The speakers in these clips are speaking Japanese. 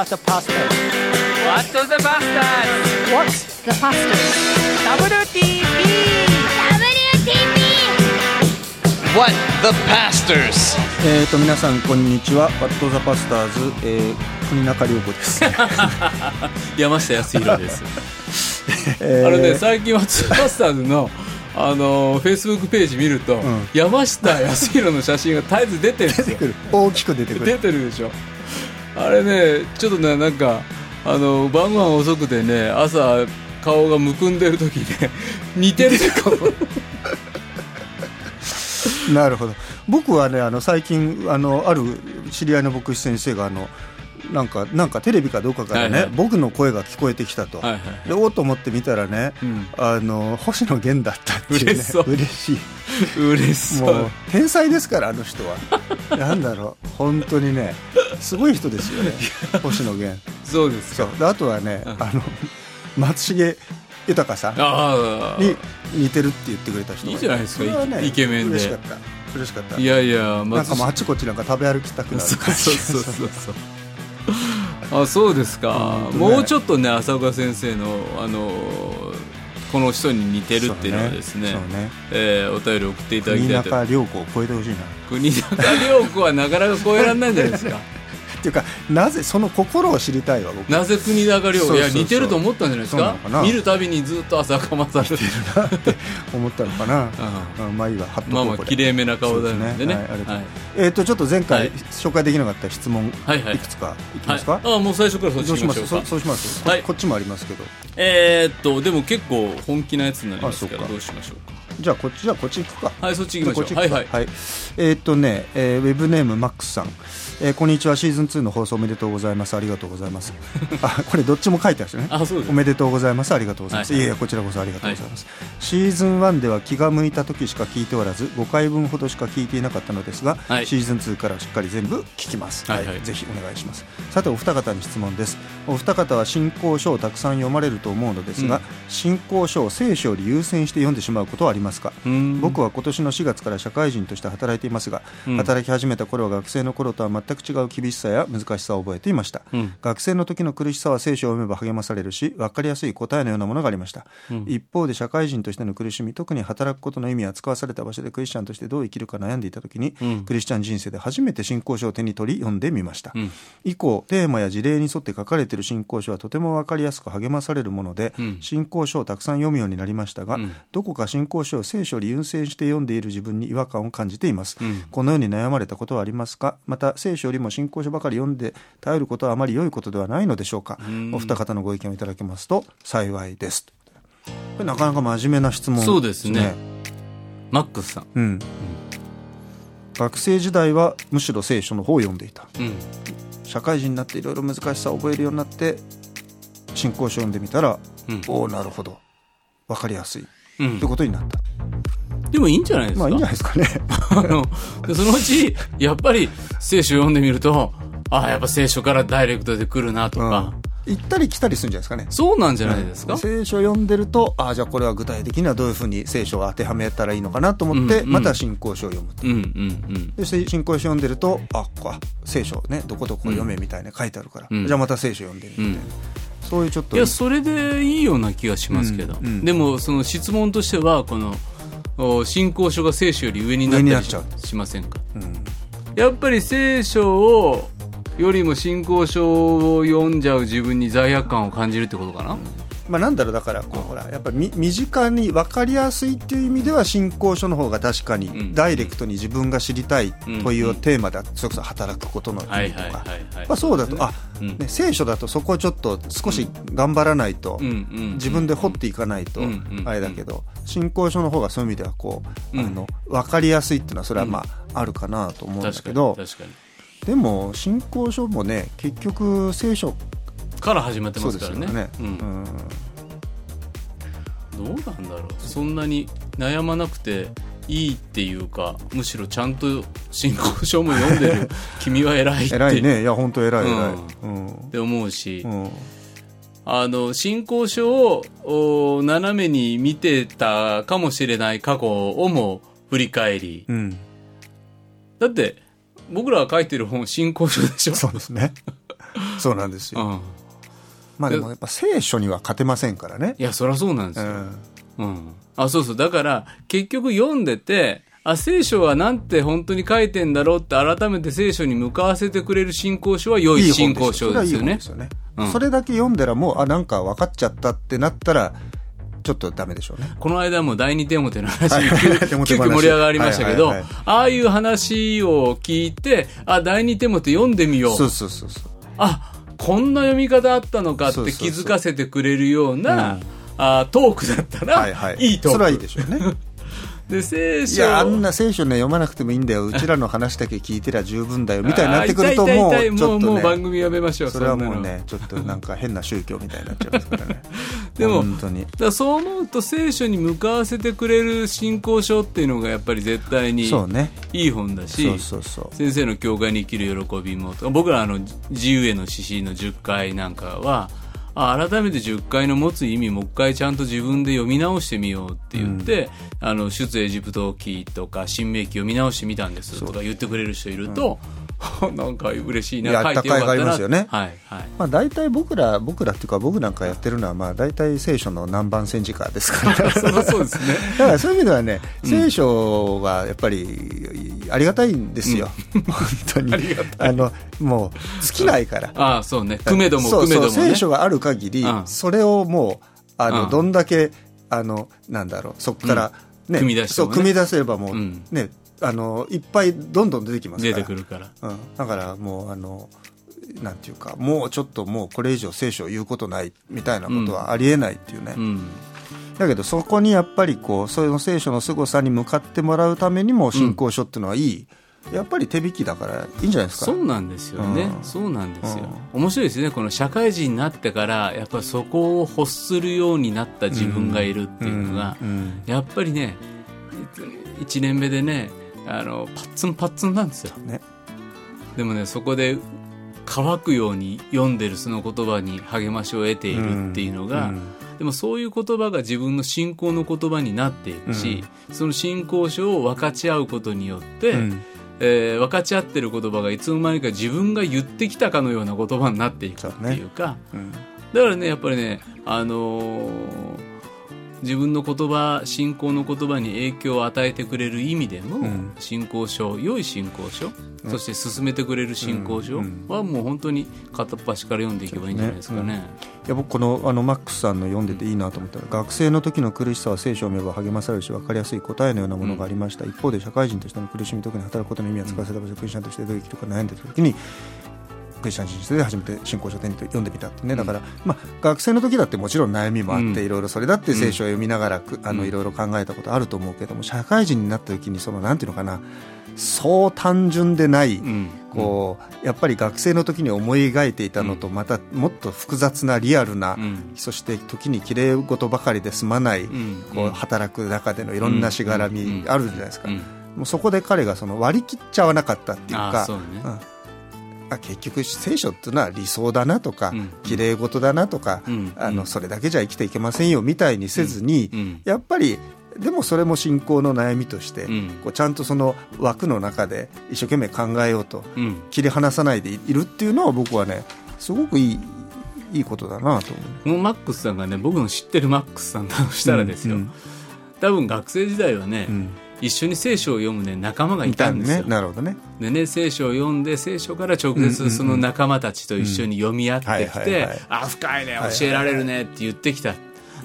What the Pastor. What the Bastards What's the Pastor. WTP What the Pastors? えー、と皆さんこんにちは。ワットザパスターズ、えー、国中涼子です、山下康弘です。えー。あのね、最近はツーバスターズの、あのフェイスブックページ見ると、ん。山下康弘の写真が絶えず出てるんですよ。大きく出てく出るてるでしょ。あれね、ちょっとね、なんか、あの晩ご飯遅くてね、朝、顔がむくんでる時ね、似てるかも。なるほど。僕はねあの最近あのある知り合いの牧師先生があのなんかなんかテレビかどうかからね、はいはい。僕の声が聞こえてきたと、はいはいでおおと思って見たらね、うん。あの星野源だったっていうね。嬉し い。嬉しそう。もう天才ですからあの人は。なんだろう。本当にねすごい人ですよね。星野源。そうですか。あとはね、あの松重豊さんに似てるって言ってくれた人がいいじゃないですかねイケメンで。嬉しかった。嬉しかった。いやいやなんかもうあっちこっちなんか食べ歩きたくなるそうそうそうそう あそうですか、うん。もうちょっとね浅岡先生のあのこの人に似てるっていうのはですねそうね。えーお便り送っていただき国たいと。中涼子を超えてほしいな。国中涼子はなかなか超えられないんじゃないですかっていうかなぜその心を知りたいわ僕。なぜ国中涼子そうそうそう。いや似てると思ったんじゃないですか？見るたびにずっと浅岡勝る。思ったのかな、うん。まあいいわ貼っとまあまあ綺麗めな顔だそうのでね。はいえっ、とちょっと前回、はい。紹介できなかった質問、はいはい。いくつか？い。きますか、はいあもう最初からそっちどうしましょうか。そそうします？こ,、はい。こっちもありますけど。えーっとでも結構本気なやつになりますからどうしましょうか？じゃあこっちじゃあこっち行くか。はいそっち行きましょう。こっち行くか。はいはい。えーっとね、えーウェブネームマックスさん、えーこんにちは。シーズン2の放送おめでとうございます。ありがとうございます。あこれどっちも書いてあるんですよね。あそうですおめでとうございます。ありがとうございます、はいい、やいやこちらこそありがとうございます、シーズン1では気が向いた時しか聞いておらず5回分ほどしか聞いていなかったのですが、はい。シーズン2からしっかり全部聞きます、はいはい。ぜひお願いします。さてお二方に質問です。お二方は信仰書をたくさん読まれると思うのですが、うん。信仰書を聖書より優先して読んでしまうことはありますか？うん。僕は今年の4月から社会人として働いていますが、うん。働き始めた頃は学生の頃とは全く違う厳しさや難しさを覚えていました、うん。学生の時の苦しさは聖書を読めば励まされるし分かりやすい答えのようなものがありました、一方で社会人としての苦しみ特に働くことの意味や使わされた場所でクリスチャンとしてどう生きるか悩んでいた時に、うん。クリスチャン人生で初めて信仰書を手に取り読んでみました、うん。以降テーマや事例に沿って書かれている信仰書はとても分かりやすく励まされるもので、うん。信仰書をたくさん読むようになりましたが、うん。どこか信仰書を聖書より優先して読んでいる自分に違和感を感じています、うん。このように悩まれたことはありますか？また聖書よりも信仰書ばかり読んで頼ることはあまり良いことではないのでしょうか、ん。お二方のご意見をいただけますと幸いです。これなかなか真面目な質問そうですね。マックスさん。うん、学生時代はむしろ聖書の方を読んでいた。うん。社会人になっていろいろ難しさを覚えるようになって信仰書を読んでみたら、うん。おおなるほど。分かりやすい、うんということになった。でもいいんじゃないですか？まあいいんじゃないですかね。あのでそのうちやっぱり聖書読んでみるとああやっぱ聖書からダイレクトで来るなとか、うん。行ったり来たりするんじゃないですかね。そうなんじゃないですか、聖書を読んでるとああじゃあこれは具体的にはどういうふうに聖書を当てはめたらいいのかなと思って、うん。うんまた信仰書を読むと。うんうんうん。そして信仰書を読んでるとあこあ聖書ねどこどこ読めみたいな書いてあるから、うん。じゃあまた聖書読んでみたいな、そういうちょっといやそれでいいような気がしますけど、うんうんでもその質問としてはこのお信仰書が聖書より上になったりしませんか？うん。やっぱり聖書をよりも信仰書を読んじゃう自分に罪悪感を感じるってことかな、まあ、なんだろうだからこうほらやっぱりみ身近に分かりやすいっていう意味では信仰書の方が確かにん。ダイレクトに自分が知りたいといううんテーマでそれこそ働くことの意はい味とかまあそうだとあ、うん。ね、聖書だとそこをちょっと少し頑張らないと自分で掘っていかないとあれだけど信仰書の方がそういう意味ではこううん。あの分かりやすいっていうのはそれはまああるかなと思うんだ確かにけどでも信仰書もね結局聖書から始まってますからね。ね。ううん。んどうなんだろう。そんなに悩まなくていいっていうかむしろちゃんと信仰書も読んでる君は偉いって。偉いね。いや本当偉い偉い、うん。って思うし、うん。あの信仰書をお斜めに見てたかもしれない過去をも振り返り。うん、だって僕らが書いてる本信仰書でしょ。そうですね。そうなんですよ。うん。まあでもやっぱ聖書には勝てませんからね。いや、そりゃそうなんですよ。うん。うん。あ、そうそう。だから、結局読んでて、あ、聖書はなんて本当に書いてんだろうって改めて聖書に向かわせてくれる信仰書は良い信仰書ですよね。それはいい本ですよねうんそれだけ読んだらもう、あ、なんか分かっちゃったってなったら、ちょっとダメでしょうね。この間も第二テモテの話、はい急遽盛り上がりましたけど、ああいう話を聞いて、あ、第二テモテ読んでみよう。そうそうそうそう。あ、こんな読み方あったのかって気づかせてくれるような、うんあトークだったら、はいはい。いいトーク。それはいいでしょうね。で、聖書いや、あんな聖書ね、読まなくてもいいんだよ。うちらの話だけ聞いてりゃ十分だよ。みたいになってくると、もう、ちょっとね。もう番組やめましょう、それはもうね、ちょっとなんか変な宗教みたいになっちゃいますからね。でも本当に。だそう思うと聖書に向かわせてくれる信仰書っていうのがやっぱり絶対にそうね。いい本だし、そうそうそう。先生の教会に生きる喜びも僕らあの自由への指針の10回なんかはあ改めて10回の持つ意味もう一回ちゃんと自分で読み直してみようって言って、あの出エジプト記とか新明記読み直してみたんですとか言ってくれる人いると、なんか嬉しいな書いてよかったな。ますよね。はいはい。まあ大体僕ら、僕らっていうか僕なんかやってるのは、まあ大体聖書の南蛮戦時下ですから。そりゃそうですね。だからそういう意味ではね、聖書はやっぱりありがたいんですよ、本当に。あのもう尽きないから。ああそうね。くめどもそうそう聖書がある限り、うん。それをもうあの、うん。どんだけあのなんだろうそこから、ね組み出してもね。そう組み出せばもう、うん。ねあのいっぱいどんどん出てきますから。出てくるから。うん、だからもうあのなんていうかもうちょっともうこれ以上聖書を言うことないみたいなことはありえないっていうね、うん。だけどそこにやっぱりこうその聖書の凄さに向かってもらうためにも信仰書っていうのはいい、やっぱり手引きだからいいんじゃないですか。そうなんですよね、うん。そうなんですよ、面白いですね。この社会人になってからやっぱりそこを欲するようになった自分がいるっていうのが、うん。うん。やっぱりね1年目でねあのパッツンパッツンなんですよ。ね。でもねそこで乾くように読んでるその言葉に励ましを得ているっていうのが、うん。でもそういう言葉が自分の信仰の言葉になっていくし、その信仰書を分かち合うことによって、うん。えー分かち合ってる言葉がいつの間にか自分が言ってきたかのような言葉になっていくっていうかうん。だからねやっぱりね、あのー自分の言葉信仰の言葉に影響を与えてくれる意味でも、ん。信仰書良い信仰書、そして進めてくれる信仰書うん。はもう本当に片っ端から読んでいけばいいんじゃないですかね。いや僕このあのマックスさんの読んでていいなと思ったら学生の時の苦しさは聖書を読めば励まされるし分かりやすい答えのようなものがありました、一方で社会人としての苦しみ特に働くことの意味を使わせた場所でクリスチャンとしてどう生きるか悩んでた時にクリスチャンで初めて信仰書を手に読んでみたってね。だから、まあ、学生の時だってもちろん悩みもあって、うん。いろいろそれだって聖書を読みながらくあのいろいろ考えたことあると思うけども社会人になった時にそのなんていうのかな。そう単純でない、うん。こうやっぱり学生の時に思い描いていたのとまたもっと複雑なリアルな、うん。そして時に綺麗事ばかりで済まない、ん。こう働く中でのいろんなしがらみあるじゃないですか、うんもうそこで彼がその割り切っちゃわなかったっていうかね。うんあ結局聖書っていうのは理想だなとか、うん。綺麗事だなとか、うん。あのそれだけじゃ生きていけませんよみたいにせずに、うん。やっぱりでもそれも信仰の悩みとして、うん。こうちゃんとその枠の中で一生懸命考えようとうん。切り離さないでいるっていうのは僕はねすごくいいいいことだなと思う。マックスさんがね僕の知ってるマックスさんだとしたらですよ、うん。多分学生時代はね、うん一緒に聖書を読むね仲間がいたんですよ、ね。なるほどね。でね聖書を読んで聖書から直接その仲間たちと一緒に読み合ってきてはい「あ深いね教えられるね」って言ってきた、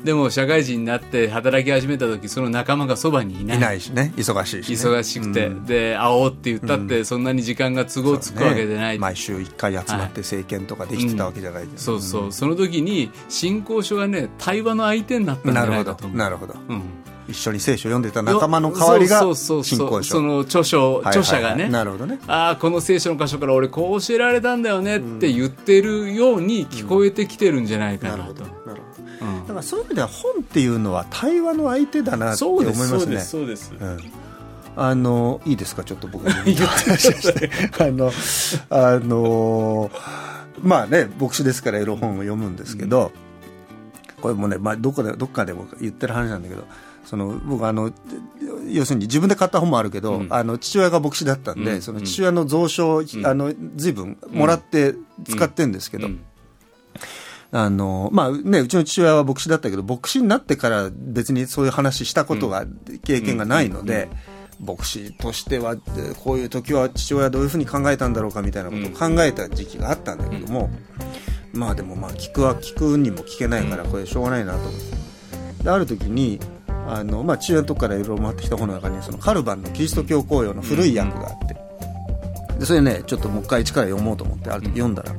でも社会人になって働き始めた時その仲間がそばにいない。いないしね。忙しいし、ね、忙しくて、うん。で会おうって言ったってそんなに時間が都合つくわけでない、ね。毎週1回集まって政権とかできてたわけじゃないそうそう、その時に信仰書がね対話の相手になったんじゃなるほどないかと思う。なるほど。うん一緒に聖書を読んでた仲間の代わりがそうそうそうそう。信仰書。その著書、はいはいはい。著者がね。なるほどね。ああこの聖書の箇所から俺こう教えられたんだよねって言ってるように聞こえてきてるんじゃないかなと、なるほどなるほど。うん。だからそういう意味では本っていうのは対話の相手だなってそ思いますね。すそうです。うん。あのいいですか？ちょっと僕に言って話をしてあのあのまあね牧師ですからいろいろ本を読むんですけど、これもね、まあ、どこでどっかでも言ってる話なんだけどその僕あの要するに自分で買った本もあるけど、うん。あの父親が牧師だったんで、うん。その父親の蔵書を、ん。あの随分もらって使ってるんですけど、うん。あのまあね、うちの父親は牧師だったけど牧師になってから別にそういう話したことが、経験がないので、牧師としてはえこういう時は父親はどういうふうに考えたんだろうかみたいなことを考えた時期があったんだけども、まあでもまあ聞くは聞くにも聞けないからこれしょうがないなと思って。である時にあの、まあ、父親のとこからいろいろ回ってきた本の中にそのカルバンのキリスト教公用の古い訳があって。でそれねちょっともう一回一から読もうと思ってある時読んだら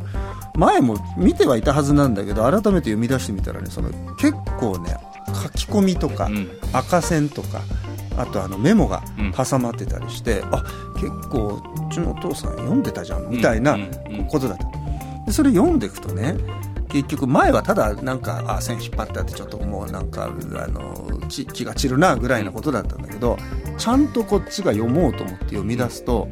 前も見てはいたはずなんだけど改めて読み出してみたらねその結構ね書き込みとかうん。赤線とかあとあのメモがうん。挟まってたりして、あ結構うちのお父さん読んでたじゃんみたいなうんうんうん。ことだった。でそれ読んでいくとね結局前はただなんかあ線引っ張ってあってちょっともうなんかあの気気が散るなぐらいなことだったんだけどちゃんとこっちが読もうと思って読み出すと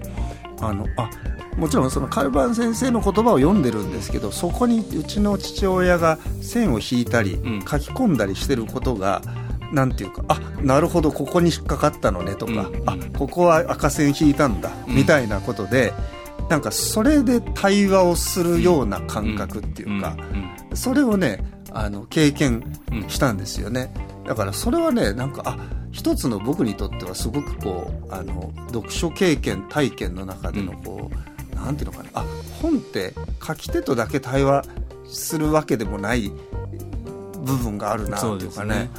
あのあもちろんそのカルバン先生の言葉を読んでるんですけどそこにうちの父親が線を引いたりん。書き込んだりしてることがなんていうかあなるほどここに引っかかったのねとか、うんあここは赤線引いたんだ、うん。みたいなことでなんかそれで対話をするような感覚っていうか、うんそれをねあの経験したんですよね、だからそれはねなんかあ一つの僕にとってはすごくこうあの読書経験体験の中でのこう、なんていうのかな。あ本って書き手とだけ対話するわけでもない部分があるなそというかねね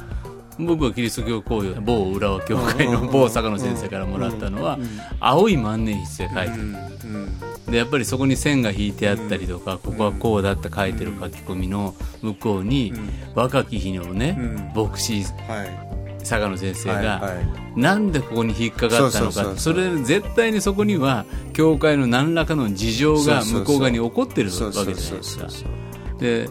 僕はキリスト教公用某浦和教会の某坂野先生からもらったのは青い万年筆で書いてるでやっぱりそこに線が引いてあったりとか、ここはこうだって書いてる書き込みの向こうに、若き日のね、うん。牧師はい坂野先生が、なんでここに引っかかったのかそれ絶対にそこには教会の何らかの事情が向こう側に起こってるわけじゃないですか。で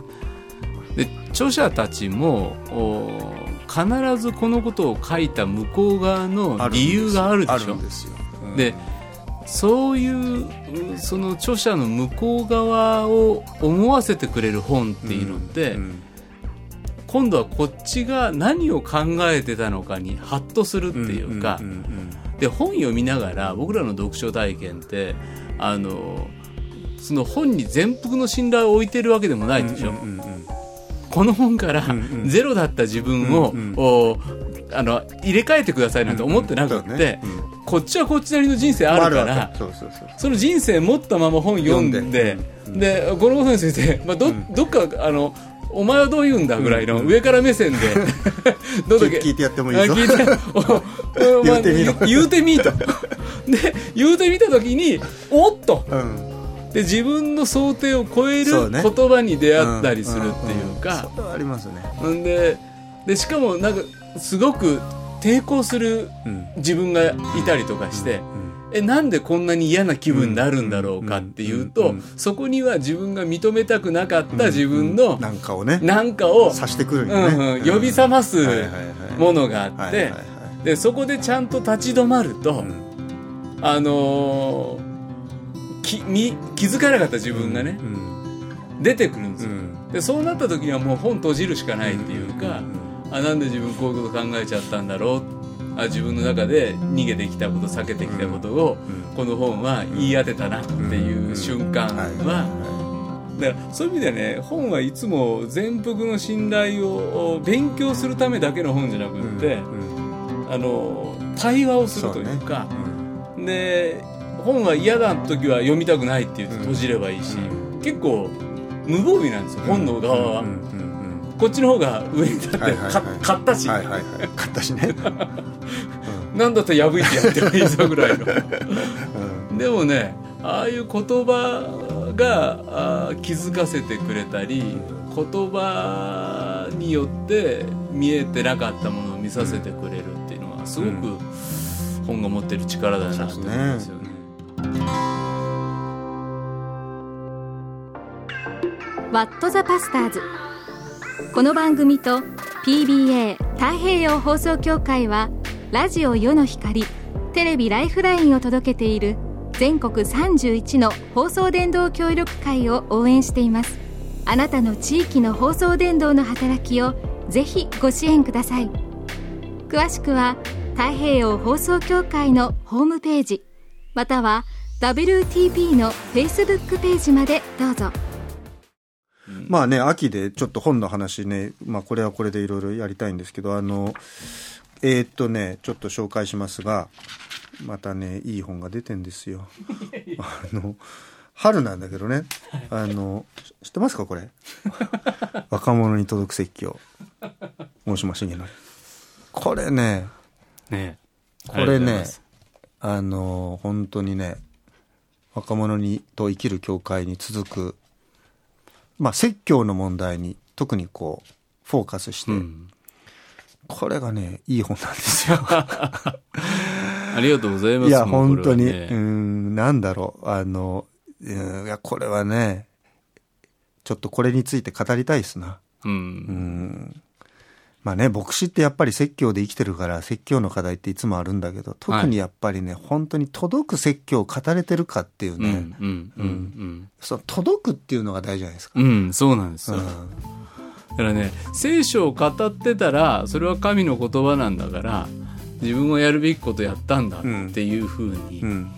で著者たちもお必ずこのことを書いた向こう側の理由があるでしあょでうんでそういううその著者の向こう側を思わせてくれる本っていうのって、うん今度はこっちが何を考えてたのかにハッとするっていうか、んんんで本読みながら僕らの読書体験ってあのその本に全幅の信頼を置いてるわけでもないでしょ、うんうんうんこの本からゼロだった自分を、うんうん。おあの入れ替えてくださいなんて思ってなくって、そうねうん。こっちはこっちなりの人生あるかわらけその人生持ったまま本読んで読んででこのことについて、まあ、どどっかあのお前はどう言うんだぐらいの上から目線で、どんだけ聞いてやってもいいぞ。あ聞いて 言うてみろ。まあ言うてみとで言うてみた時におっと。うんで自分の想定を超える言葉に出会ったりするっていうか、ありますね。んででしかもなんかすごく抵抗するうん。自分がいたりとかして、えなんでこんなに嫌な気分になるんだろうかっていうと、そこには自分が認めたくなかった自分のなんかをね。なんかを、さしてくるうんうん呼び覚ますものがあって、でそこでちゃんと立ち止まると、ん。あのーきみ気づかなかった自分がね、うん。出てくるんですよ、うん。でそうなった時にはもう本閉じるしかないっていうか、あなんで自分こういうこと考えちゃったんだろう？あ自分の中で逃げてきたこと避けてきたことを、この本は言い当てたなっていう瞬間は、だからそういう意味ではね本はいつも全幅の信頼を勉強するためだけの本じゃなくって、あの対話をするというかで本は嫌な時は読みたくないって言って閉じればいいし、結構無防備なんですよ、本の側は、こっちの方が上に立って、はいはいはいか買ったし、はいはいはい買ったしね、なんだったら破いてやってもいいぞぐらいの。でもねああいう言葉が気づかせてくれたり言葉によって見えてなかったものを見させてくれるっていうのはすごく本が持ってる力だなと思うんですよね。ワット・ザ・パスターズ。この番組と PBA 太平洋放送協会はラジオ世の光テレビライフラインを届けている全国31の放送電動協力会を応援しています。あなたの地域の放送電動の働きをぜひご支援ください。詳しくは太平洋放送協会のホームページまたは WTP の Facebook ページまでどうぞまあね、秋でちょっと本の話ね、まあこれはこれでいろいろやりたいんですけど、あの、えーっとね、ちょっと紹介しますが、またね、いい本が出てんですよ。あの、春なんだけどね、あの、知ってますかこれ？若者に届く説教。大島重則。これね、ねこれね、あの、本当にね、若者にと生きる教会に続く、まあ、説教の問題に特にこう、フォーカスして、うんこれがね、いい本なんですよ。ありがとうございます。いや、本当に、ねうん、なんだろう、あの、うんいや、これはね、ちょっとこれについて語りたいですな。う。うんん。まあね、牧師ってやっぱり説教で生きてるから、説教の課題っていつもあるんだけど、特にやっぱりね、本当に届く説教を語れてるかっていううん。ね、うん。うん。その届くっていうのが大事じゃないですか。うん。うん。そうなんですよ。うんだからね、聖書を語ってたら、それは神の言葉なんだから、自分はやるべきことやったんだっていうふうにうん。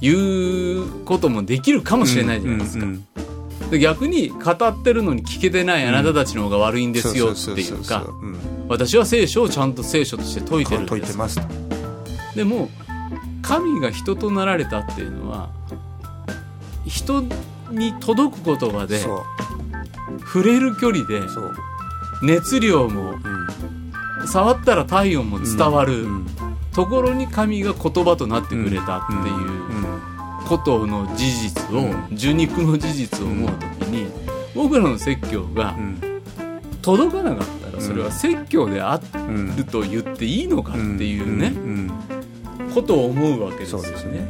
言うこともできるかもしれないじゃないですかう。んで逆に語ってるのに聞けてないあなたたちの方が悪いんですよっていうか私は聖書をちゃんと聖書として解いてるんです。でも、神が人となられたっていうのは、人に届く言葉で。触れる距離で。熱量も、触ったら体温も伝わる、うん。ところに神が言葉となってくれたっていうことの事実を、うん。受肉の事実を思うときに、僕らの説教がうん。届かなかったらそれは説教であうんると言っていいのかっていうね、ことを思うわけですよね。ね。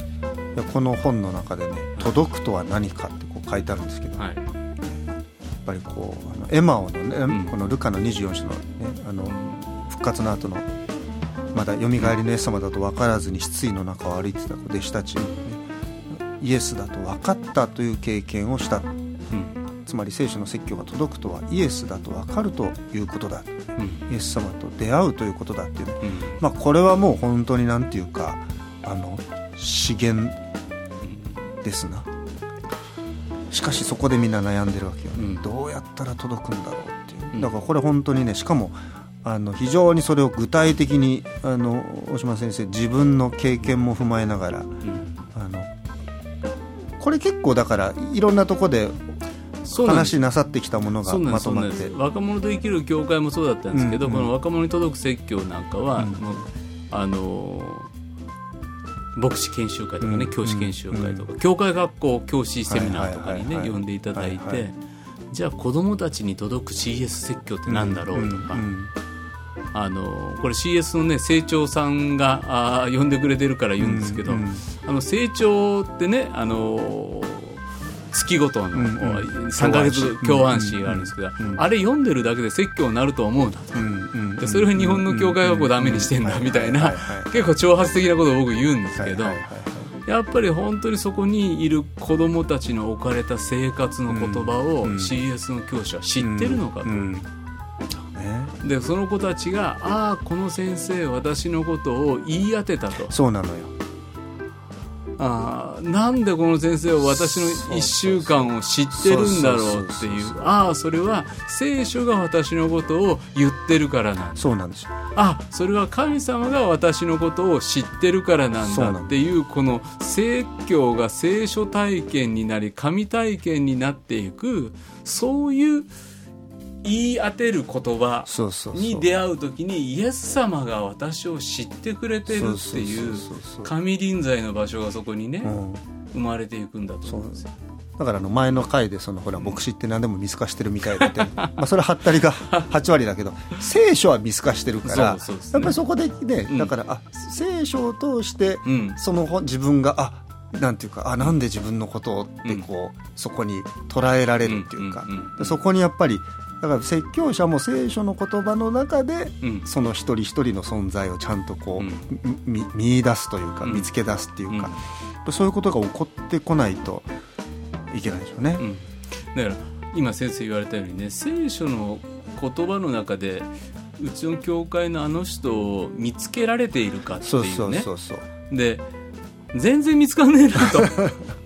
でこの本の中でね「届くとは何か」ってこう書いてあるんですけど、やっはい、ぱりこうあのエマオのね、ん。このルカの24章の,、ね、あの復活の後のまだよみがえりのイエス様だと分からずに失意の中を歩いてた弟子たちイエスだと分かったという経験をした。うん。つまり聖書の説教が届くとはイエスだと分かるということだ。うん。イエス様と出会うということだっていう。ねうん。まあこれはもう本当になんていうかあの資源ですな。しかしそこでみんな悩んでるわけよ。どうやったら届くんだろうっていう、うん。だからこれ本当にねしかもあの非常にそれを具体的にあの大島先生自分の経験も踏まえながらうん。あのこれ結構だからいろんなとこで話なさってきたものがますとまって。若者と生きる教会もそうだったんですけど、うんうんこの若者に届く説教なんかは、うん。もうあのー牧師研修会とかね、うん教師研修会とか、教会学校教師セミナーとかにね、呼んでいただいて、はいはいじゃあ子供たちに届く CS 説教って何だろうとか、んあのーこれ CS のね成長さんがあー呼んでくれてるから言うんですけど、うんうんあの成長ってね、あのー月ごとの、うんうん。3ヶ月教教案案誌誌があるんですけど、うんうんあれ読んでるだけで説教になると思うなと。うんうんでそれを日本の教会学校ダメにしてんだみたいな結構挑発的なことを僕言うんですけどはいはいはいはい。やっぱり本当にそこにいる子どもたちの置かれた生活の言葉をうん CS の教師は知ってるのかとでその子たちがああこの先生私のことを言い当てたと。そうなのよ。ああなんでこの先生は私の1週間を知ってるんだろうっていそうああそれは聖書が私のことを言ってるからなんだ。そうなんですよ。あそれは神様が私のことを知ってるからなんだっていうこの説教が聖書体験になり神体験になっていくそういう言い当てる言葉に出会う時にイエス様が私を知ってくれてるっていう神臨在の場所がそこにねうん。生まれていくんだと思うんですよ。だからあの前の回でそのほら牧師って何でも見透かしてるみたいだって。まあそれはったりが 8割だけど聖書は見透かしてるからやっぱりそこでねうん。だからあ聖書を通してうん。その本自分があなんていうかあなんで自分のことをってこうそこに捉えられるっていうか。そこにやっぱりだから説教者も聖書の言葉の中でうん。その一人一人の存在をちゃんとこう、うん。み見出すというか、うん。見つけ出すっていうか、うん。そういうことが起こってこないといけないでしょうね。うん、だから今先生言われたようにね聖書の言葉の中でうちの教会のあの人を見つけられているかってそうそういうねそうそう。で全然見つかんねえなと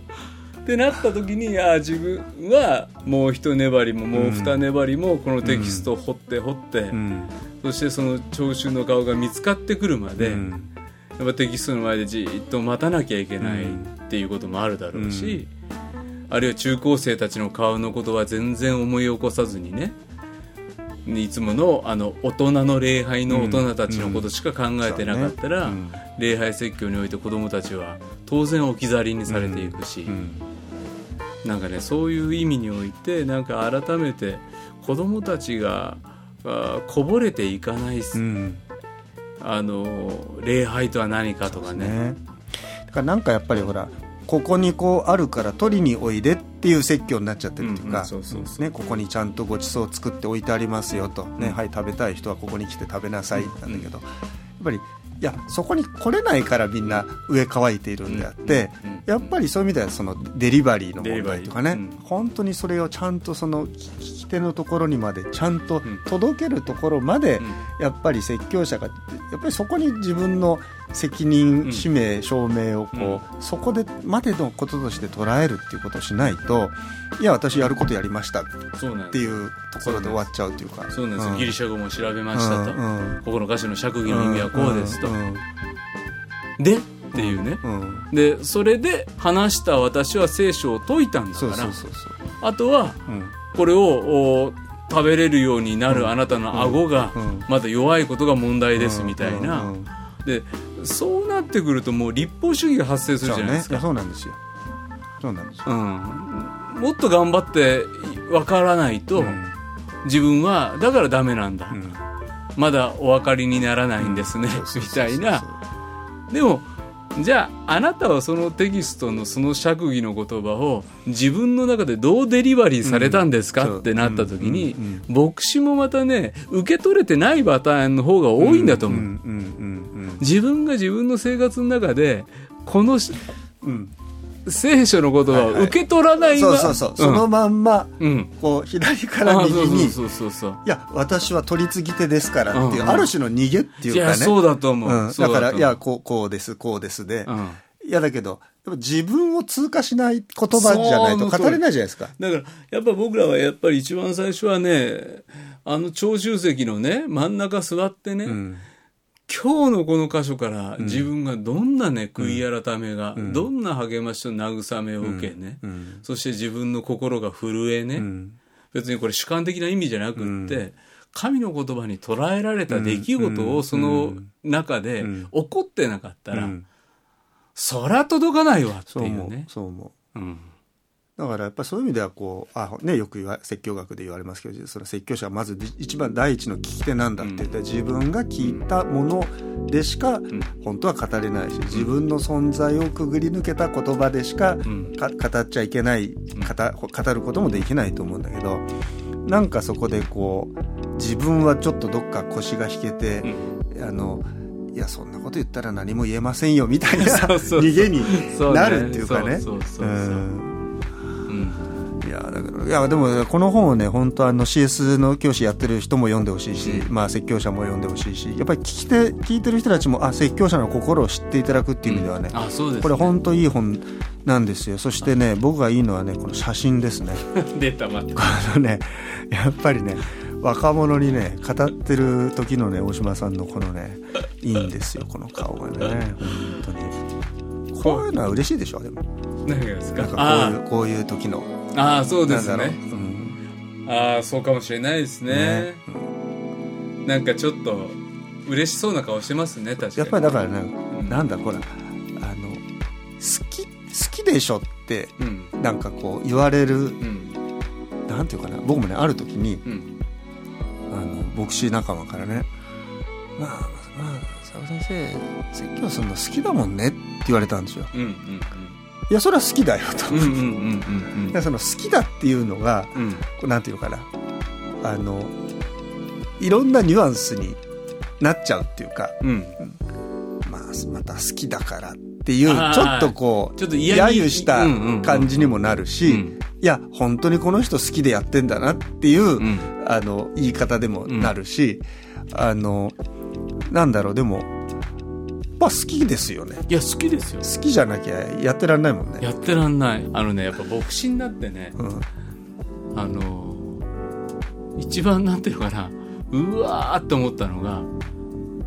ってなった時にああ自分はもう一粘りももう二粘りもこのテキストを掘って掘って、うん。そしてその聴衆の顔が見つかってくるまで、うん。やっぱテキストの前でじーっと待たなきゃいけないっていうこともあるだろうし、あるいは中高生たちの顔のことは全然思い起こさずにねいつものあの大人の礼拝の大人たちのことしか考えてなかったら、うん。うん。礼拝説教において子どもたちは当然置き去りにされていくし、うんなんかねそういう意味においてなんか改めて子どもたちがあこぼれていかない、うん。あの礼拝とは何かとかね。ね。だからなんかやっぱりほらここにこうあるから取りにおいでっていう説教になっちゃってるっていうか、ここにちゃんとごちそう作って置いてありますよと、ねはい食べたい人はここに来て食べなさいなんだけど、やっぱりいやそこに来れないからみんな上乾いているんであって、うんうんやっぱりそういう意味ではそのデリバリーの問題とかね、デリバリー。うん。本当にそれをちゃんとその聞き手のところにまでちゃんと届けるところまで、やっぱり説教者がやっぱりそこに自分の責任、ん。使命証明をこう、そこでまでのこととして捉えるっていうことをしないといや私やることやりました。っていうところで終わっちゃうというか。そうなんです。よ、ん。ギリシャ語も調べましたと、うん。うん。ここの歌詞の釈義の意味はこうですと、ん。でっていうね、うん。うん。でそれで話した私は聖書を解いたんだからあとはうん。これをお食べれるようになるあなたの顎がうん。まだ弱いことが問題ですみたいな、でそうなってくるともう立法主義が発生するじゃないですか。そうね。なんですよ。そうなんですよ。うん、もっと頑張って分からないと、うん。自分はだからダメなんだ、うん。まだお分かりにならないんですね、みたいな。でもじゃああなたはそのテキストのその釈義の言葉を自分の中でどうデリバリーされたんですか、うんってなった時に、うん牧師もまたね受け取れてないパターンの方が多いんだと思う、うんうん自分が自分の生活の中でこのうん聖書の言葉を受け取らないそうそうそう、そのまんまうん。こう左からあ右にそうそうそうそう。いや私は取り次ぎ手ですからっていう、うん。うんある種の逃げっていうかね。いやそうだと思う、うん、だからいやこうこうですこうですで、うん。いやだけどやっぱ自分を通過しない言葉じゃないと語れないじゃないですか。だから、やっぱ僕らはやっぱり一番最初はね、あの長州席のね、真ん中座ってね、うん今日のこの箇所から自分がどんなね、悔い改めが、どんな励ましと慰めを受けね、うん。そして自分の心が震えね、うん。別にこれ主観的な意味じゃなくって、神の言葉に捉えられた出来事をその中でん。起こってなかったら、うん。そら届かないわってそう思ういう。ね。そう思う。うんだからやっぱりそういう意味ではこうあ、ね、よく言わ説教学で言われますけどその説教者はまず一番第一の聞き手なんだって言って、自分が聞いたものでしか本当は語れないし自分の存在をくぐり抜けた言葉でしか,、語っちゃいけない語語ることもできないと思うんだけどなんかそこでこう自分はちょっとどっか腰が引けて、あのいやそんなこと言ったら何も言えませんよみたいな逃げになるっていうかね。いやでもこの本をね本当あの CS の教師やってる人も読んでほしいし、まあ説教者も読んでほしいしやっぱり聞き手聞いてる人たちもあ説教者の心を知っていただくっていう意味ではね、あ、そうです、ね。これ本当いい本なんですよ。そしてね僕がいいのはねこの写真ですね。出た、また。あのねやっぱりね若者にね語ってる時のね大島さんのこのねいいんですよ。この顔がね。本当に。こういうのは嬉しいでしょでも。何がですか？なんかこうあいうこういう時のあ、ああそうですね。うんああ、そうかもしれないですね。なんかちょっと、嬉しそうな顔してますね、確かに。やっぱりだからね、うんなんだほらあの好き好きでしょってうん。なんかこう言われるうん。なんていうかな僕もねある時にうん。あの牧師仲間からね「まあまあ佐賀先生説教するの好きだもんね」って言われたんですようん。うん。いやそれは好きだよと、うん。うん。うん。うん。だからその好きだっていうのがうん。こうなんていうのかなあのいろんなニュアンスになっちゃうっていうかうん。まあ、また好きだからっていう、ちょっとこう、ちょっと揶揄したうんうんうん感じにもなるし、うんいや、本当にこの人好きでやってんだなっていう、んあの、言い方でもなるし、あのなんだろうでもまあ好きですよね。いや好きですよ。好きじゃなきゃやってらんないもんね。やってらんない。あのねやっぱ牧師になってねうん。あの一番なんていうのかな。うわーって思ったのが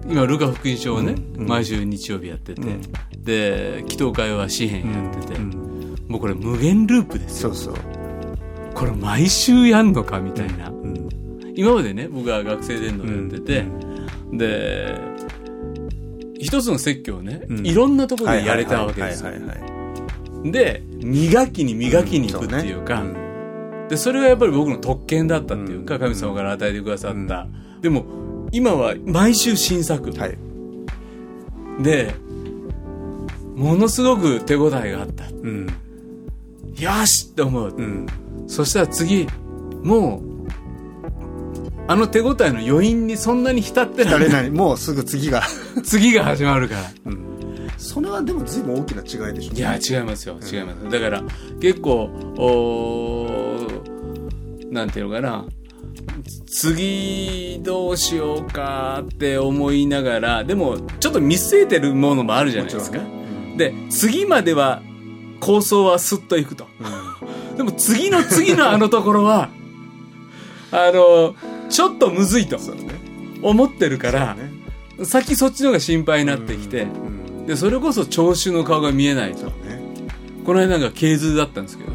今ルカ福音書をね、うんうん。毎週日曜日やってて、うん。で祈祷会は詩篇やってて、うん。もうこれ無限ループですよ。そうそう、これ毎週やんのかみたいな、うん。今までね僕は学生伝道やってて、で一つの説教をね、うん。いろんなところでやれたわけですよ。で磨きに磨きに行くっていうか、ん。でそれがやっぱり僕の特権だったっていうか、うん。神様から与えてくださった、でも今は毎週新作、はい。でものすごく手応えがあった。うん。よしって思う、うん。そしたら次もうあの手応えの余韻にそんなに浸ってら疲れれない。もうすぐ次が。次が始まるから。それはでも随分大きな違いでしょ。いや違いますよ。違います、だから結構おーなんていうのかな。次どうしようかって思いながらでもちょっと見据えてるものもあるじゃないですか、もちろんで次までは構想はスッといくと。でも次の次のあのところはあのちょっとむずいと思ってるから、ね。先そっちの方が心配になってきて、うんでそれこそ聴衆の顔が見えないと。ね。この間なんか経図だったんですけど、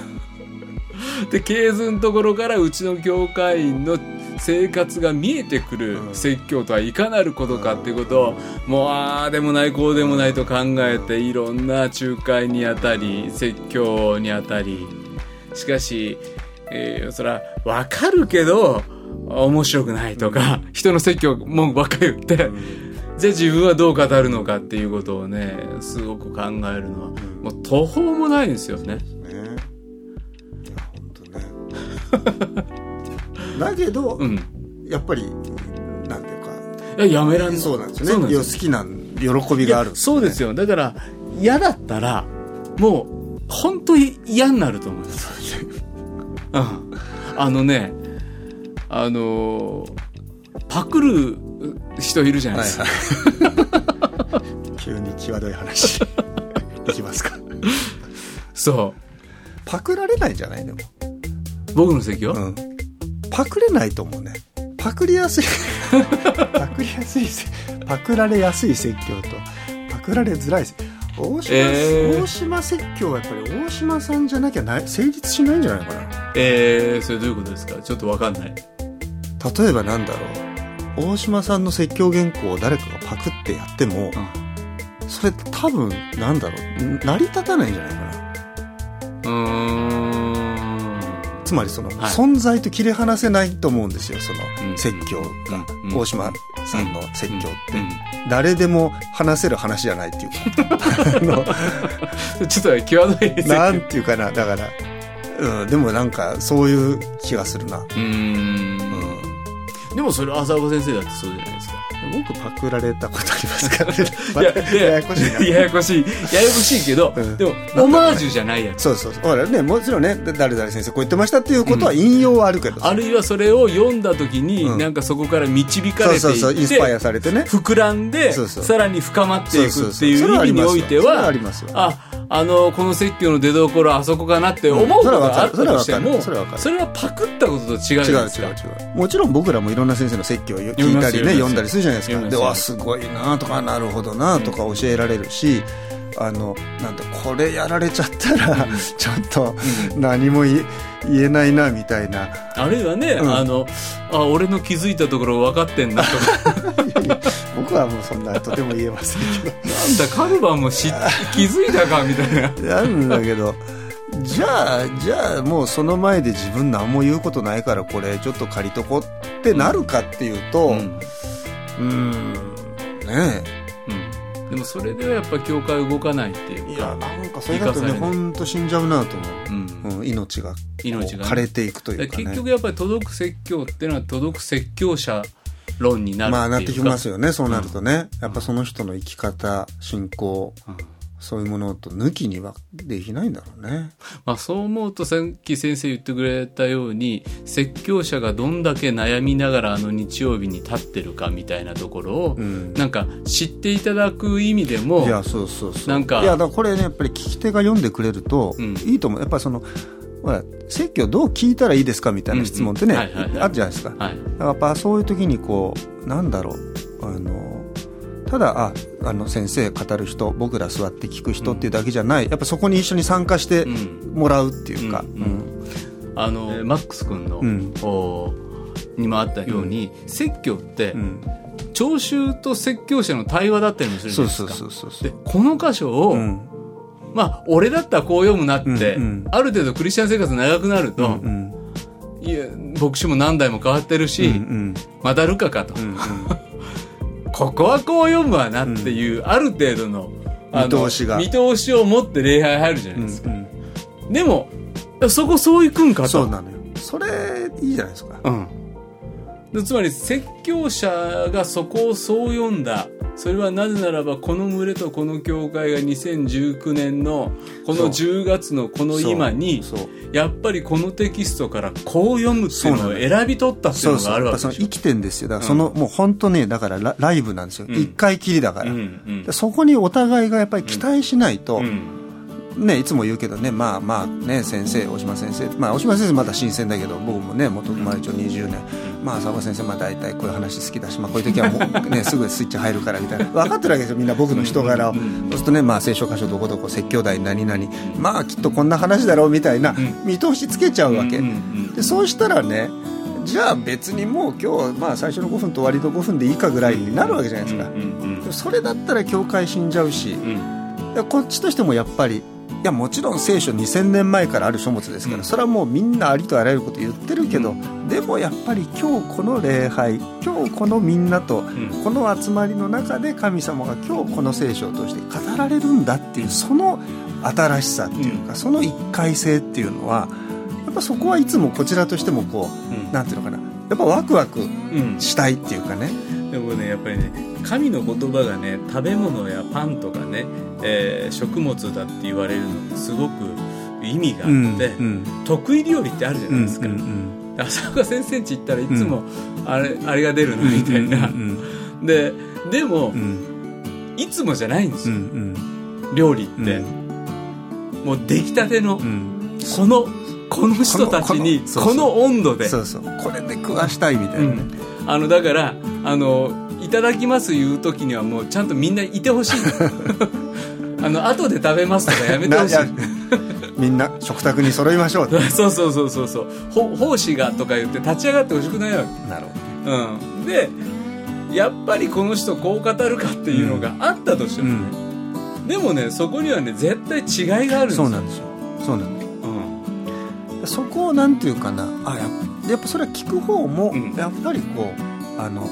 で経図のところからうちの教会員の生活が見えてくるうん。説教とはいかなることかっていうことをもうああでもないこうでもないと考えていろんな仲介にあたり説教にあたり。しかし、えーそら分かるけど面白くないとか、人の説教文句ばっかり言って、じゃあ自分はどう語るのかっていうことをねすごく考えるのは、もう途方もないんですよね。ね。いや本当ね。だけど、うん。やっぱりなんていうかいや、やめらんそうなんですよね。好きな喜びがあるいやそうですよ。だから、嫌だったら、もう、本当に嫌になると思います。うん。あのね、あのーパクる人いるじゃないですか。急に際どい話。いきますか。そパクられないんじゃない？でも、う。僕の席を、うん、パクれないと思うね。パクりやすい。パクりやすいせパクられやすい説教と。パクられづらい説大島,、えー。大島説教はやっぱり大島さんじゃなきゃない成立しないんじゃないかなえー、それどういうことですか？ちょっとわかんない。例えばなんだろう。大島さんの説教原稿を誰かがパクってやっても、それ多分なんだろう。成り立たないんじゃないかな。うーん。つまりその、はい。存在と切り離せないと思うんですよそうん。の説教が、うん。うん。大島さんの説教って、うん。誰でも話せる話じゃないっていうか。ちょっと際どいですよ。なんていうかな。だから、うん、でもなんかそういう気がするな、うーん。でもそれ浅岡先生だってそうじゃないですか。僕パクられたことありますからね。いや、い ややこしいな。ややこしい。ややこしいけど、うん。でも、オマージュじゃないやつ。そうそうそう。ほらねもちろんね誰々先生こう言ってましたっていうことは引用はあるけどさ。あるいはそれを読んだ時に、うん。なんかそこから導かれてそうそうそうインスパイアされてね。膨らんで、そうそう。さらに深まっていくっていそう意味においてははありますよ、あ、あの、この説教の出所あそこかなって思うことがあったとしても、うんそれはわかる。そそれはパクったことと違うじ違う違う違。うもちろん僕らもいろんな先生の説教を聞いたりね読んだりするじゃないですか。でわすごいなとかなるほどなとか教えられるし、あのなんだこれやられちゃったら、ちょっと何も言えないなみたいな。あるいはね、ん。あの、あ、俺の気づいたところ分かってんなとか、僕はもうそんなとても言えませんけなんだ、カルバンも知っ気づいたかみたいな。どなんだけどじゃあじゃあもうその前で自分何も言うことないからこれちょっと借りとこってなるかっていうとうん。ねうん、でもそれではやっぱ教会動かないっていうかえいやなんかそれだとね本当死んじゃうなと思う。ん。う、うん、命が命がね。枯れていくというかね。結局やっぱり届く説教っていうのは届く説教者論になるまあなってきますよねそうなるとね、やっぱその人の生き方信仰そういうものと抜きにはできないんだろうね。まあ、そう思うとさっき先生言ってくれたように説教者がどんだけ悩みながらあの日曜日に立ってるかみたいなところを、ん。なんか知っていただく意味でもいやそうそうそう。なんかいやだこれねやっぱり聞き手が読んでくれるとうん。いいと思う、やっぱりそのほら説教どう聞いたらいいですかみたいな質問ってね、うんうんはいはいはい。あるじゃないですか、はい。やっぱそういう時にこうなんだろう。あのただああの先生語る人僕ら座って聞く人っていうだけじゃない、やっぱそこに一緒に参加してうん。もらうっていうか、うんうん。あのマックス君の、うん。おにもあったように、説教って、うん。聴衆と説教者の対話だったりもするじゃそうないですか。そうそうそうそう。でこの箇所を、うんまあ俺だったらこう読むなって、うんうん。ある程度クリスチャン生活長くなると、うんいや牧師も何代も変わってるし、うんうん。まだるかかと、うんうん。ここはこう読むわなっていう、ある程度の見通しが。見通しを持って礼拝入るじゃないですか、うんでもそこそういくんかと。そうなのよ。それいいじゃないですか。うん。でつまり説教者がそこをそう読んだそれはなぜならばこの群れとこの教会が2019年のこの10月のこの今にやっぱりこのテキストからこう読むっていうのを選び取ったっていうのがあるわけで生きてんですよ。だからその、もう本当ねだからラライブなんですよ。一、回きりだから、うんうん。でそこにお互いがやっぱり期待しないと、うんねいつも言うけどねまあまあね先生大島先生まあ大島先生まだ新鮮だけど僕もね元まあ一応20年、まあ佐賀先生まあ大体こういう話好きだし、まあ、こういう時はもうねすぐスイッチ入るからみたいな。分かってるわけですよみんな僕の人柄を、そうするとねまあ聖書箇所どこどこ説教題何々。まあきっとこんな話だろうみたいな見通しつけちゃうわけ、でそうしたらねじゃあ別にもう今日、まあ、最初の5分と割と5分でいいかぐらいになるわけじゃないですか、それだったら教会死んじゃうし、こっちとしてもやっぱりいやもちろん聖書2000年前からある書物ですから、うん。それはもうみんなありとあらゆること言ってるけど、でもやっぱり今日この礼拝今日このみんなと、ん。この集まりの中で神様が今日この聖書を通して語られるんだっていうその新しさっていうか、その一回性っていうのはやっぱそこはいつもこちらとしてもこう、うん。なんていうのかなやっぱワクワクうん。したいっていうかね、でもねやっぱりね神の言葉がね食べ物やパンとかね、えー食物だって言われるのってすごく意味があって、うん得意料理ってあるじゃないですか、うんうん浅岡先生んち行ったらいつもあれ,、あれが出るのみたいな、うんででも、うん。いつもじゃないんですうよ、ん。料理って、もう出来たての、うん。うんこのこの人たちにこの温度でそうそう。これで食わしたいみたいなね、あのだからあの「いただきます」言う時にはもうちゃんとみんないてほしい。あの後で食べますとかやめてほしい。みんな食卓に揃いましょう そうそうそうそうそう。ほ奉仕がとか言って立ち上がってほしくないわけ。なるほうん、でやっぱりこの人こう語るかっていうのがあったとしてもね、でもねそこにはね絶対違いがあるんですよ。そうなんですよ。そうなんですうん。そこをなんていうかな。あやっやっぱそれは聞く方もうん。やっぱりこうあの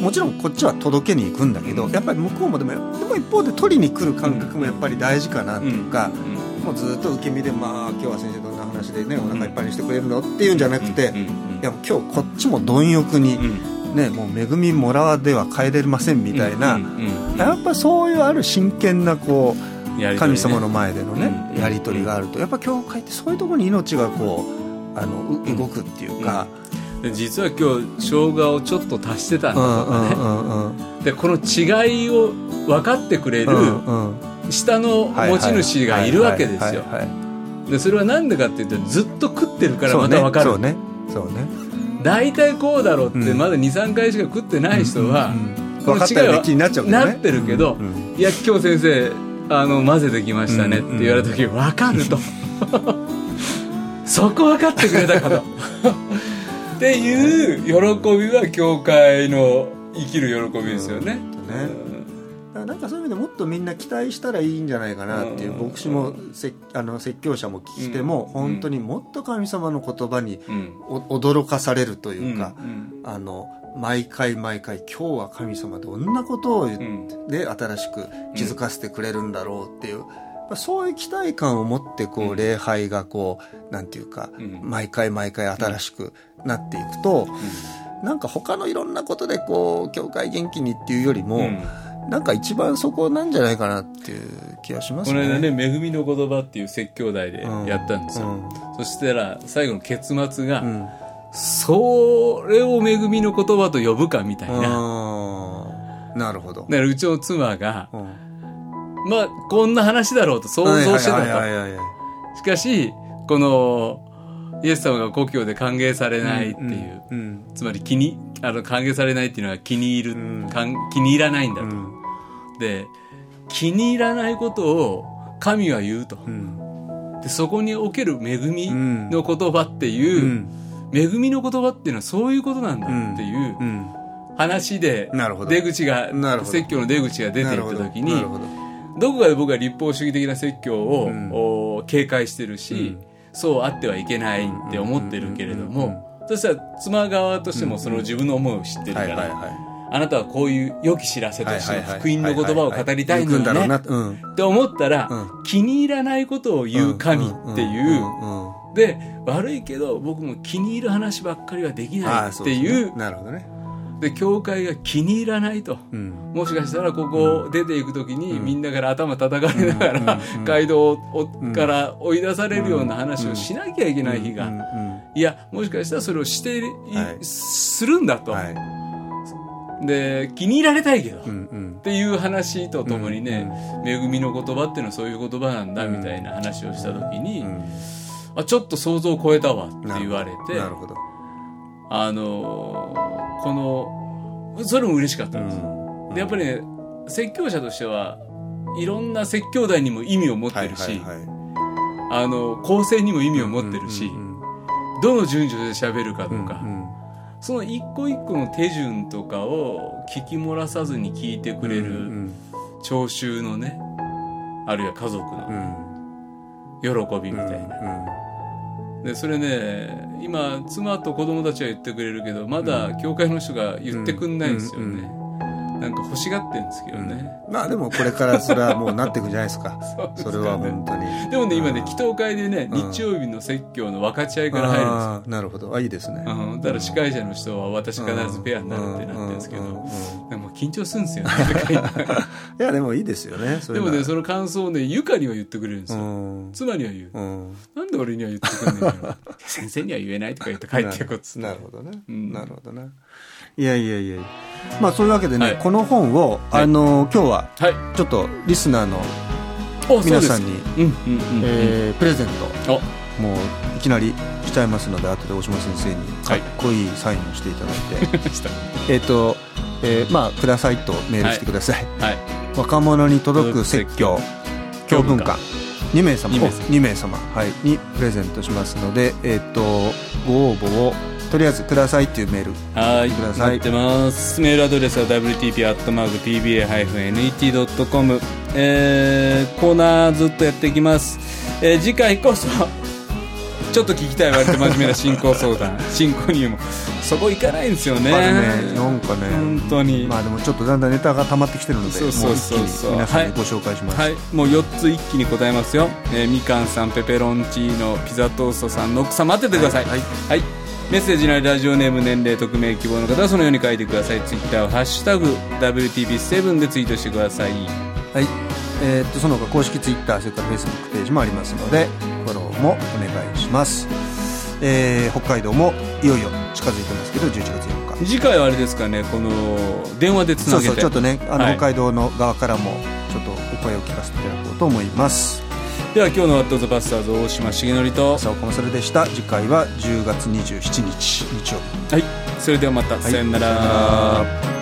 もちろんこっちは届けに行くんだけど、やっぱり向こうもでもでも一方で取りに来る感覚もやっぱり大事かなっていうか、もうずっと受け身でまあ今日は先生どんな話でねお腹いっぱいにしてくれるのっていうんじゃなくて、うん。うん。いや今日こっちも貪欲に、うん。ねもう恵みもらわでは帰れませんみたいな、うん。うん。やっぱそういうある真剣なこうね。神様の前でのね、うん。やり取りがあるとやっぱ教会ってそういうところに命がこうあのう動くっていうか、で実は今日生姜をちょっと足してたんだうんとかね、うんうんうんでこの違いを分かってくれるうんうん。下の持ち主がいるわけですよ。はいはいはいはいでそれは何でかっていうとずっと食ってるからまた分かる。そうね。そうね。大体こうだろうってうん。まだ23回しか食ってない人は、分かったような気になっちゃうけどね。なってるけど、うん。いや今日先生あの混ぜてきましたねって言われた時分かるとそこ分かってくれたかとっていう喜びは教会の生きる喜びですよね、ねだからなんかそういう意味でもっとみんな期待したらいいんじゃないかなっていう、うん。牧師もせあの説教者も聞いても、うん。本当にもっと神様の言葉に驚かされるというか、うん。あの毎回毎回今日は神様どんなことを言って、新しく気づかせてくれるんだろうっていう、やっぱそういう期待感を持ってこう、うん。礼拝がこうなんていうか、うん。毎回毎回新しくなっていくと、なんか他のいろんなことでこう教会元気にっていうよりも、うん。なんか一番そこなんじゃないかなっていう気がしますね。この間ね「恵みの言葉」っていう説教題でやったんですよ、うん。そしたら最後の結末が、うん。それを恵みの言葉と呼ぶかみたいな、なるほど、だからうちの妻がうんまあこんな話だろうと想像してたと、しかしこのイエス様が故郷で歓迎されないっていう、うんつまり気にあの歓迎されないっていうのは気に入る、うん。かん気に入らないんだと、うん。で気に入らないことを神は言うと、うん。でそこにおける恵みの言葉っていう、うん。恵みの言葉っていうのはそういうことなんだっていううん。話で出口が説教の出口が出ていった時にどどこかで僕は立法主義的な説教を、うん。お警戒してるし、そうあってはいけないって思ってるけれどもそしたら妻側としてもその自分の思いを知ってるから、あなたはこういう良き知らせとして福音の言葉を語りたいのよねうん。って思ったら、う気に入らないことを言う神っていう、で悪いけど僕も気に入る話ばっかりはできあないっていうなるほどねで教会が気に入らないと。うん。もしかしたらここ出ていく時にみんなから頭叩かれながらうん。街道をから追い出されるような話をしなきゃいけない日が。うん。うん。いやもしかしたらそれをしていはい。するんだと。はい。で気に入られたいけど。っうん。うん。ていう話とともにね恵みの言葉っていうのはそういう言葉なんだみたいな話をした時にうん。あちょっと想像を超えたわって言われて。なるほどあのーこのそれも嬉しかったんですよ。でやっぱりね説教者としてはいろんな説教題にも意味を持ってるし、はいはいはい。あの構成にも意味を持ってるし、うんうんどの順序で喋るかとか、うんその一個一個の手順とかを聞き漏らさずに聞いてくれうんる聴衆のねあるいは家族うのん。喜びみたいな。でそれね今妻と子供たちは言ってくれるけどまだ教会の人が言ってくんないんですよね、うんなんか欲しがってるんですけどね、まあでもこれからそれはもうなっていくんじゃないですか。そうですね。それは本当に。でもね今ね祈祷会でね、うん。日曜日の説教の分かち合いから入るんですなるほど。あいいですね。うん、だから司会者の人は私必ずペアになるってなってるんですけど、うんうんうん。でも緊張するんですよね。いやでもいいですよねでもねその感想をねゆかには言ってくれるんですよ、うん。妻には言う、うん。なんで俺には言ってくんねんの 先生には言えないとか言って帰ってこっつって。なるほどね、うん。なるほどないやいやいや。まあそういうわけでね、はい。この本を、はい。あの今日ははい。ちょっとリスナーのお皆さんに、えープレゼントおもういきなりしちゃいますので後で大島先生にかっこいいサインをしていただいて、した。えっと、えーまあくださいとメールしてください、はい。若者に届く説教教。文館2名様。二名様。2名様、はい、にプレゼントしますので、えっとご応募をとりあえずくださいっていうメール。はい。ください。待ってます。メールアドレスは wtp.pba-net.com えー、コーナーずっとやっていきます、えー、次回こそちょっと聞きたい割と真面目な進行相談。進行にも。そこ行かないんですよね。ねなんかね本当に、まあでもちょっとだんだんネタが溜まってきてるのでそうそうそうもう一気そうに皆さんにご紹介します、はい、もう4つ一気に答えますよ、えーみかんさんペペロンチーノピザトーストさんノックさん待っててください。はい。はいメッセージなりラジオネーム年齢匿名希望の方はそのように書いてください。ツイッターを「ハッシュタグ #WTB7」でツイートしてください。はい。えーっとその他公式ツイッターそれからフェイスブックページもありますのでフォローもお願いします、えー北海道もいよいよ近づいてますけど11月4日。次回はあれですかねこの電話でつなげて。そうそうちょっとねあの、はい。北海道の側からもちょっとお声を聞かせていただこうと思いますでは今日の「ワット・ザ・バスターズ」大島重則と朝岡勝でした。次回は10月27日日曜日。はい。それではまた、はい。さよなら